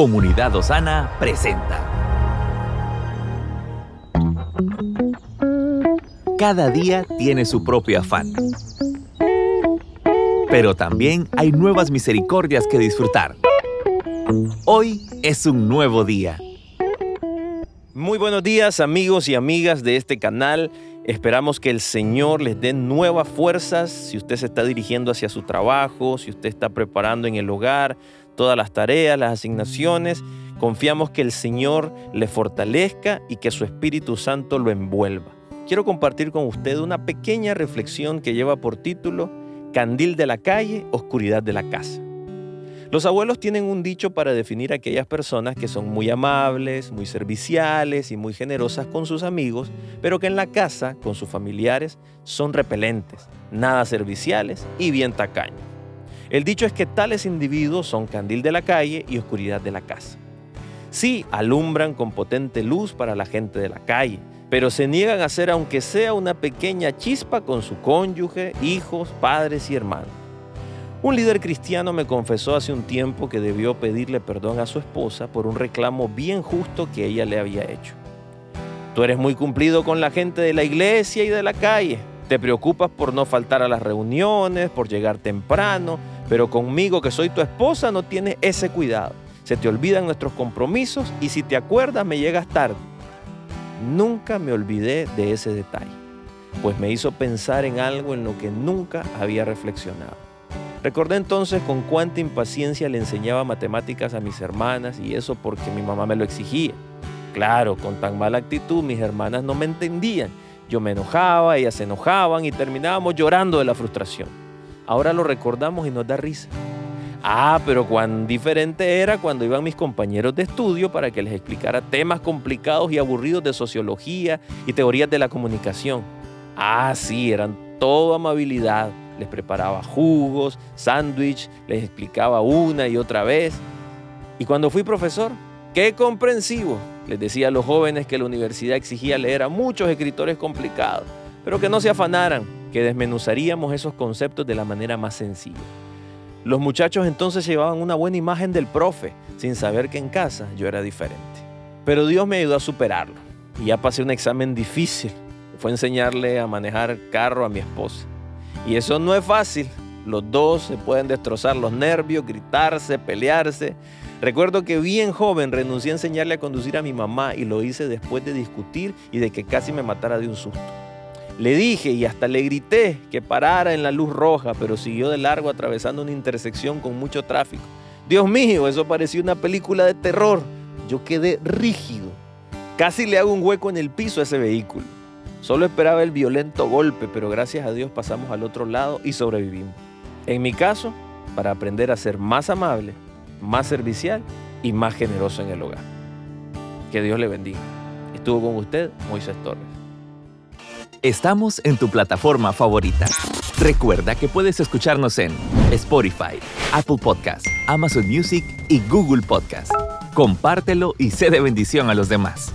Comunidad Osana presenta. Cada día tiene su propio afán. Pero también hay nuevas misericordias que disfrutar. Hoy es un nuevo día. Muy buenos días amigos y amigas de este canal. Esperamos que el Señor les dé nuevas fuerzas si usted se está dirigiendo hacia su trabajo, si usted está preparando en el hogar todas las tareas, las asignaciones. Confiamos que el Señor le fortalezca y que su Espíritu Santo lo envuelva. Quiero compartir con usted una pequeña reflexión que lleva por título Candil de la calle, oscuridad de la casa. Los abuelos tienen un dicho para definir a aquellas personas que son muy amables, muy serviciales y muy generosas con sus amigos, pero que en la casa, con sus familiares, son repelentes, nada serviciales y bien tacaños. El dicho es que tales individuos son candil de la calle y oscuridad de la casa. Sí, alumbran con potente luz para la gente de la calle, pero se niegan a hacer aunque sea una pequeña chispa con su cónyuge, hijos, padres y hermanos. Un líder cristiano me confesó hace un tiempo que debió pedirle perdón a su esposa por un reclamo bien justo que ella le había hecho. Tú eres muy cumplido con la gente de la iglesia y de la calle. Te preocupas por no faltar a las reuniones, por llegar temprano, pero conmigo, que soy tu esposa, no tienes ese cuidado. Se te olvidan nuestros compromisos y si te acuerdas me llegas tarde. Nunca me olvidé de ese detalle, pues me hizo pensar en algo en lo que nunca había reflexionado. Recordé entonces con cuánta impaciencia le enseñaba matemáticas a mis hermanas y eso porque mi mamá me lo exigía. Claro, con tan mala actitud mis hermanas no me entendían. Yo me enojaba, ellas se enojaban y terminábamos llorando de la frustración. Ahora lo recordamos y nos da risa. Ah, pero cuán diferente era cuando iban mis compañeros de estudio para que les explicara temas complicados y aburridos de sociología y teorías de la comunicación. Ah, sí, eran todo amabilidad. Les preparaba jugos, sándwich, les explicaba una y otra vez. Y cuando fui profesor, qué comprensivo. Les decía a los jóvenes que la universidad exigía leer a muchos escritores complicados, pero que no se afanaran, que desmenuzaríamos esos conceptos de la manera más sencilla. Los muchachos entonces llevaban una buena imagen del profe, sin saber que en casa yo era diferente. Pero Dios me ayudó a superarlo. Y ya pasé un examen difícil. Fue enseñarle a manejar carro a mi esposa. Y eso no es fácil. Los dos se pueden destrozar los nervios, gritarse, pelearse. Recuerdo que bien joven renuncié a enseñarle a conducir a mi mamá y lo hice después de discutir y de que casi me matara de un susto. Le dije y hasta le grité que parara en la luz roja, pero siguió de largo atravesando una intersección con mucho tráfico. Dios mío, eso parecía una película de terror. Yo quedé rígido. Casi le hago un hueco en el piso a ese vehículo. Solo esperaba el violento golpe, pero gracias a Dios pasamos al otro lado y sobrevivimos. En mi caso, para aprender a ser más amable, más servicial y más generoso en el hogar. Que Dios le bendiga. Estuvo con usted Moisés Torres. Estamos en tu plataforma favorita. Recuerda que puedes escucharnos en Spotify, Apple Podcast, Amazon Music y Google Podcast. Compártelo y sé de bendición a los demás.